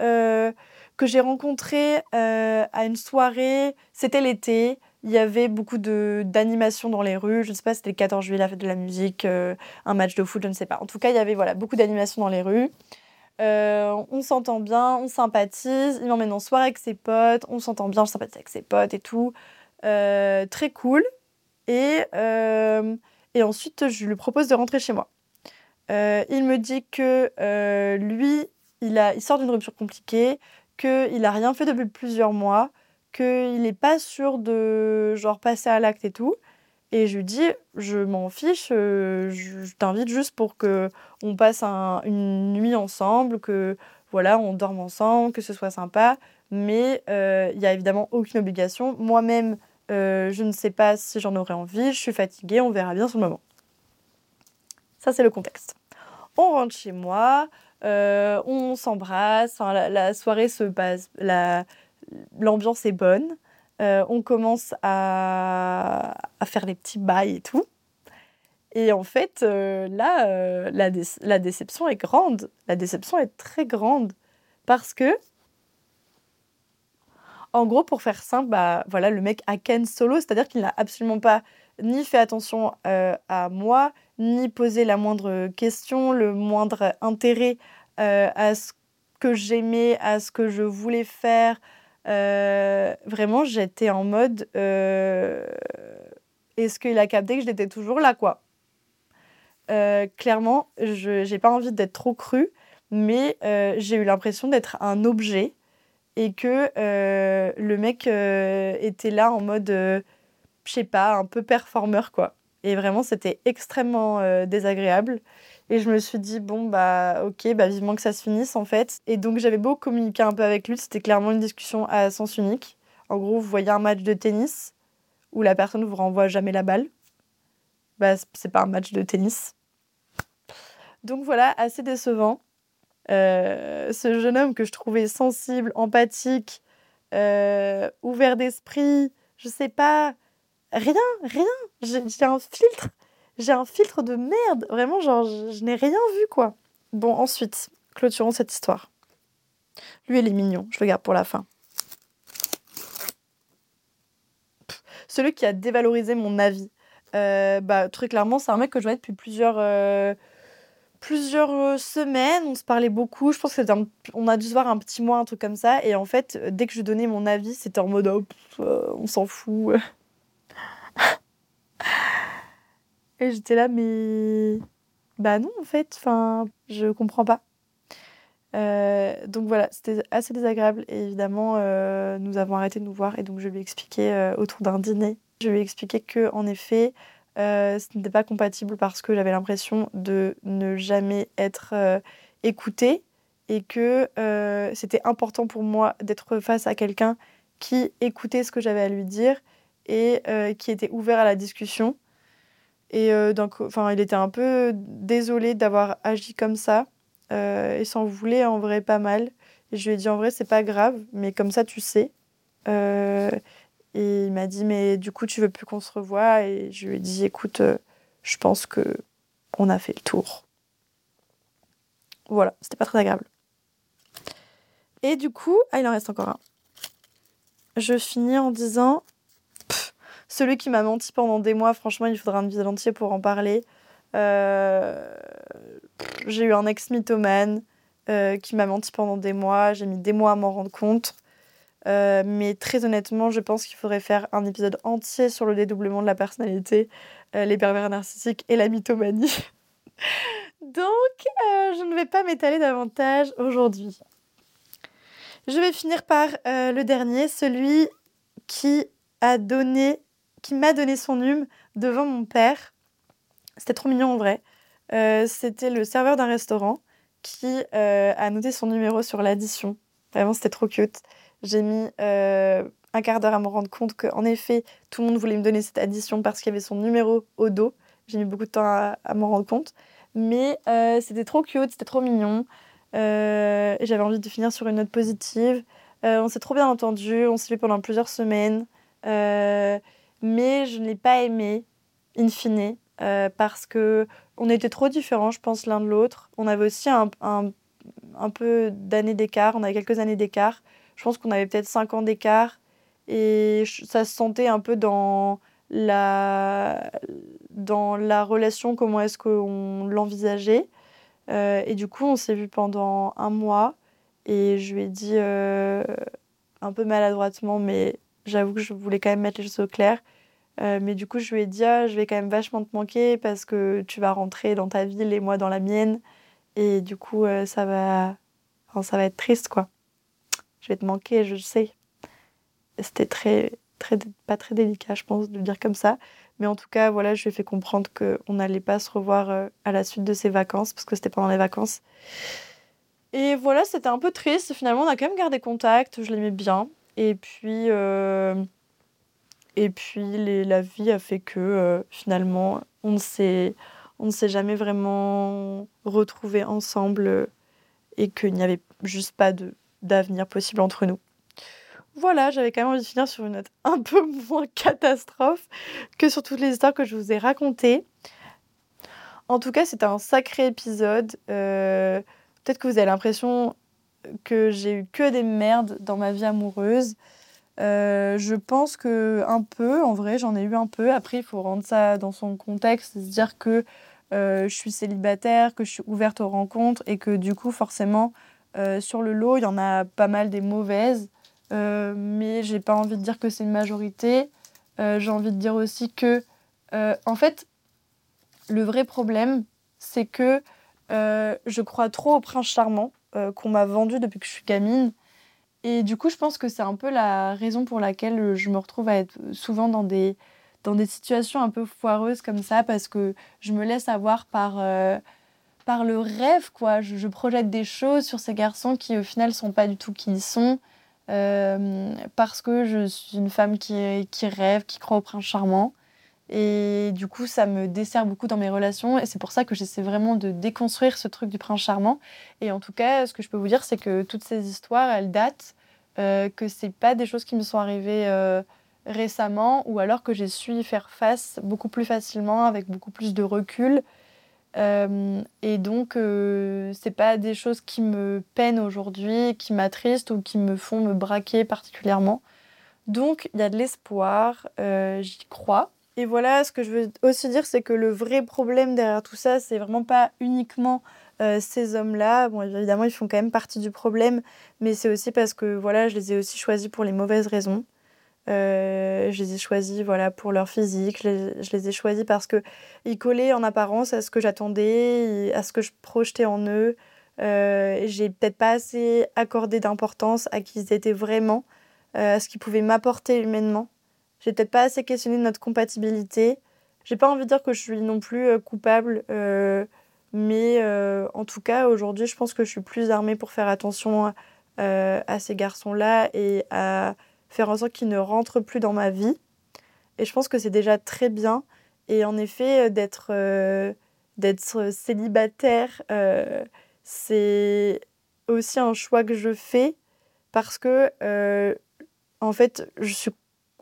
euh, que j'ai rencontré euh, à une soirée. C'était l'été. Il y avait beaucoup d'animations dans les rues. Je ne sais pas, c'était le 14 juillet, la fête de la musique, euh, un match de foot, je ne sais pas. En tout cas, il y avait voilà beaucoup d'animations dans les rues. On s'entend bien, on sympathise. Il m'emmène en soirée avec ses potes. On s'entend bien, je sympathise avec ses potes et tout. Très cool. Et, et ensuite, je lui propose de rentrer chez moi. Il me dit que lui, il, sort d'une rupture compliquée, qu'il n'a rien fait depuis plusieurs mois, qu'il n'est pas sûr de genre passer à l'acte et tout. Et je lui dis, je m'en fiche, euh, je, t'invite juste pour que on passe un- une nuit ensemble, que voilà, on dorme ensemble, que ce soit sympa. Mais euh, il y a évidemment aucune obligation. Moi-même, euh, je ne sais pas si j'en aurais envie, je suis fatiguée, on verra bien sur le moment. Ça, c'est le contexte. On rentre chez moi, euh, on s'embrasse, la, soirée se passe, la- l'ambiance est bonne. Euh, on commence à, faire des petits bails et tout. Et en fait, euh, là, la, dé- la déception est grande. La déception est très grande. Parce que, en gros, pour faire simple, bah, voilà, le mec a Ken solo, c'est-à-dire qu'il n'a absolument pas ni fait attention à moi, ni posé la moindre question, le moindre intérêt euh, à ce que j'aimais, à ce que je voulais faire. Euh, vraiment, j'étais en mode euh, est-ce qu'il a capté que j'étais toujours là, quoi? Clairement, je j'ai pas envie d'être trop crue, mais j'ai eu l'impression d'être un objet et que le mec était là en mode, je sais pas, un peu performeur, quoi. Et vraiment, c'était extrêmement euh, désagréable. Et je me suis dit, bon, bah, ok, bah, vivement que ça se finisse, en fait. Et donc, j'avais beau communiquer un peu avec lui, c'était clairement une discussion à sens unique. En gros, vous voyez un match de tennis où la personne vous renvoie jamais la balle. Bah, c'est pas un match de tennis. Donc voilà, assez décevant. Euh, ce jeune homme que je trouvais sensible, empathique, euh, ouvert d'esprit, je sais pas, rien, rien. J'ai un filtre, j'ai un filtre de merde. Vraiment, genre, je, n'ai rien vu, quoi. Bon, ensuite, clôturons cette histoire. Lui, il est mignon, je le garde pour la fin. Celui qui a dévalorisé mon avis. Euh, bah, très clairement, c'est un mec que je vois depuis plusieurs, euh, plusieurs euh, semaines. On se parlait beaucoup. Je pense qu'on a dû se voir un petit mois, un truc comme ça. Et en fait, dès que je donnais mon avis, c'était en mode oh, on s'en fout. Et j'étais là, mais. Bah non, en fait, enfin, je comprends pas. Euh, donc voilà, c'était assez désagréable. Et évidemment, euh, nous avons arrêté de nous voir. Et donc, je lui ai expliqué euh, autour d'un dîner. Je lui ai expliqué que, en effet, ce n'était pas compatible parce que j'avais l'impression de ne jamais être écoutée et que c'était important pour moi d'être face à quelqu'un qui écoutait ce que j'avais à lui dire et qui était ouvert à la discussion. Et donc, enfin, il était un peu désolé d'avoir agi comme ça. et s'en voulait en vrai pas mal. Et je lui ai dit en vrai, c'est pas grave, mais comme ça, tu sais. et il m'a dit, mais du coup, tu veux plus qu'on se revoie? Et je lui ai dit, écoute, je pense que on a fait le tour. Voilà, c'était pas très agréable. Et du coup, ah, il en reste encore un. Je finis en disant celui qui m'a menti pendant des mois, franchement, il faudra un épisode entier pour en parler. Euh, j'ai eu un ex mythomane euh, qui m'a menti pendant des mois. J'ai mis des mois à m'en rendre compte. Euh, mais très honnêtement, je pense qu'il faudrait faire un épisode entier sur le dédoublement de la personnalité, les pervers narcissiques et la mythomanie. Donc, je ne vais pas m'étaler davantage aujourd'hui. Je vais finir par le dernier, celui qui a donné qui m'a donné son hume devant mon père. C'était trop mignon en vrai. Euh, c'était le serveur d'un restaurant qui euh, a noté son numéro sur l'addition. Vraiment, c'était trop cute. J'ai mis euh, un quart d'heure à me rendre compte qu'en effet, tout le monde voulait me donner cette addition parce qu'il y avait son numéro au dos. J'ai mis beaucoup de temps à, à m'en rendre compte. Mais c'était trop cute, c'était trop mignon. J'avais envie de finir sur une note positive. on s'est trop bien entendu, on s'est vu pendant plusieurs semaines mais je ne l'ai pas aimé, in fine, euh, parce que on était trop différents, je pense, l'un de l'autre. On avait aussi un, un, un peu d'années d'écart, on avait quelques années d'écart. Je pense qu'on avait peut-être 5 ans d'écart, et ça se sentait un peu dans la, dans la relation, comment est-ce qu'on l'envisageait. Euh, et du coup, on s'est vu pendant un mois, et je lui ai dit, euh, un peu maladroitement, mais j'avoue que je voulais quand même mettre les choses au clair. Euh, mais du coup, je lui ai dit, ah, je vais quand même vachement te manquer parce que tu vas rentrer dans ta ville et moi dans la mienne. Et du coup, euh, ça, va... ça va être triste, quoi. Je vais te manquer, je le sais. C'était très, très, pas très délicat, je pense, de le dire comme ça. Mais en tout cas, voilà, je lui ai fait comprendre qu'on n'allait pas se revoir euh, à la suite de ses vacances, parce que c'était pendant les vacances. Et voilà, c'était un peu triste. Finalement, on a quand même gardé contact, je l'aimais bien. Et puis, et puis la vie a fait que euh, finalement, on ne s'est on ne s'est jamais vraiment retrouvés ensemble euh, et qu'il n'y avait juste pas d'avenir possible entre nous. Voilà, j'avais quand même envie de finir sur une note un peu moins catastrophe que sur toutes les histoires que je vous ai racontées. En tout cas, c'était un sacré épisode. Euh, peut-être que vous avez l'impression que j'ai eu que des merdes dans ma vie amoureuse. Euh, je pense que un peu, en vrai, j'en ai eu un peu. Après, il faut rendre ça dans son contexte, se dire que euh, je suis célibataire, que je suis ouverte aux rencontres et que du coup, forcément, euh, sur le lot, il y en a pas mal des mauvaises. mais j'ai pas envie de dire que c'est une majorité. j'ai envie de dire aussi que, en fait, le vrai problème, c'est que je crois trop au prince charmant qu'on m'a vendu depuis que je suis gamine et du coup, je pense que c'est un peu la raison pour laquelle je me retrouve à être souvent dans des, dans des situations un peu foireuses comme ça, parce que je me laisse avoir par, euh, par le rêve, quoi. Je, projette des choses sur ces garçons qui, au final, sont pas du tout qui ils sont, euh, parce que je suis une femme qui, qui rêve, qui croit au prince charmant. Et du coup, ça me dessert beaucoup dans mes relations. Et c'est pour ça que j'essaie vraiment de déconstruire ce truc du prince charmant. Et en tout cas, ce que je peux vous dire, c'est que toutes ces histoires, elles datent, euh, que c'est pas des choses qui me sont arrivées euh, récemment, ou alors que j'ai su y faire face beaucoup plus facilement, avec beaucoup plus de recul. Euh, et donc, euh, c'est pas des choses qui me peinent aujourd'hui, qui m'attristent ou qui me font me braquer particulièrement. Donc, il y a de l'espoir, j'y crois. Et voilà, ce que je veux aussi dire, c'est que le vrai problème derrière tout ça, c'est vraiment pas uniquement euh, ces hommes-là. Bon, évidemment, ils font quand même partie du problème, mais c'est aussi parce que voilà, je les ai aussi choisis pour les mauvaises raisons. Euh, je les ai choisis voilà, pour leur physique, je les, ai choisis parce qu'ils collaient en apparence à ce que j'attendais, à ce que je projetais en eux. Euh, j'ai peut-être pas assez accordé d'importance à qui ils étaient vraiment, à ce qu'ils pouvaient m'apporter humainement. J'ai peut-être pas assez questionné notre compatibilité. J'ai pas envie de dire que je suis non plus euh, coupable, euh, mais euh, en tout cas, aujourd'hui, je pense que je suis plus armée pour faire attention à ces garçons-là et à faire en sorte qu'ils ne rentrent plus dans ma vie. Et je pense que c'est déjà très bien. Et en effet, d'être d'être célibataire, c'est aussi un choix que je fais parce que, en fait, je suis,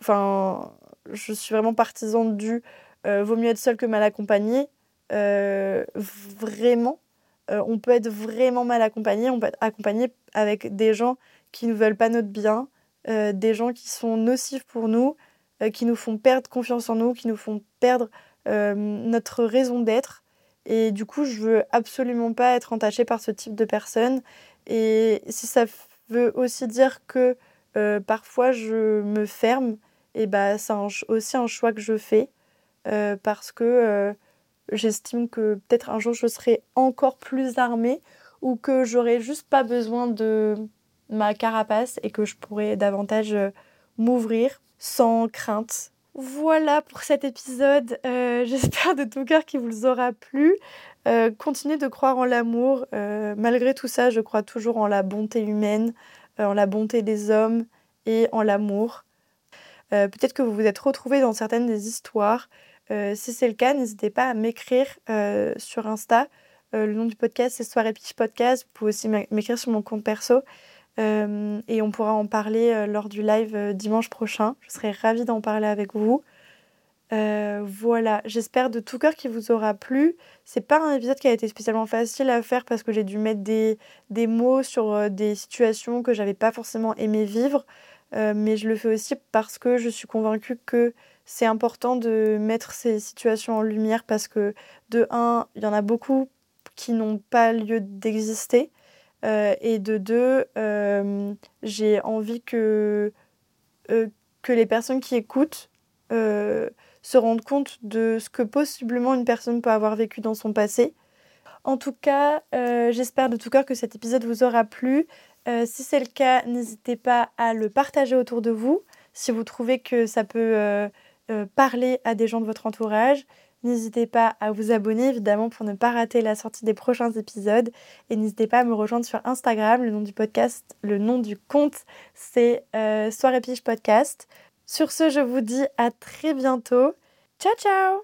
enfin, je suis vraiment partisan du vaut mieux être seul que mal accompagné. vraiment, on peut être vraiment mal accompagné, on peut être accompagné avec des gens qui ne veulent pas notre bien, des gens qui sont nocifs pour nous, qui nous font perdre confiance en nous, qui nous font perdre notre raison d'être. Et du coup, je veux absolument pas être entachée par ce type de personnes. Et si ça veut aussi dire que euh, parfois je me ferme, et bah c'est aussi un choix que je fais euh, parce que euh, j'estime que peut-être un jour je serai encore plus armée ou que j'aurai juste pas besoin de ma carapace et que je pourrai davantage m'ouvrir sans crainte voilà pour cet épisode. Euh, j'espère de tout cœur qu'il vous aura plu. Euh, continuez de croire en l'amour. Euh, malgré tout ça, je crois toujours en la bonté humaine, en la bonté des hommes et en l'amour. Peut-être que vous vous êtes retrouvés dans certaines des histoires. si c'est le cas, n'hésitez pas à m'écrire sur Insta. le nom du podcast, c'est Soirée Pitch Podcast. Vous pouvez aussi m'écrire sur mon compte perso. Euh, et on pourra en parler euh, lors du live euh, dimanche prochain. Je serai ravie d'en parler avec vous. voilà, j'espère de tout cœur qu'il vous aura plu. C'est pas un épisode qui a été spécialement facile à faire parce que j'ai dû mettre des, des mots sur des situations que j'avais pas forcément aimé vivre. Mais je le fais aussi parce que je suis convaincue que c'est important de mettre ces situations en lumière parce que de un, il y en a beaucoup qui n'ont pas lieu d'exister. Euh, et de deux, euh, j'ai envie que, euh, que les personnes qui écoutent se rendent compte de ce que possiblement une personne peut avoir vécu dans son passé. En tout cas, j'espère de tout cœur que cet épisode vous aura plu. Si c'est le cas, n'hésitez pas à le partager autour de vous si vous trouvez que ça peut parler à des gens de votre entourage. N'hésitez pas à vous abonner évidemment pour ne pas rater la sortie des prochains épisodes. Et n'hésitez pas à me rejoindre sur Instagram. Le nom du podcast, le nom du compte, c'est euh, Soirée Pige Podcast. Sur ce, je vous dis à très bientôt. Ciao ciao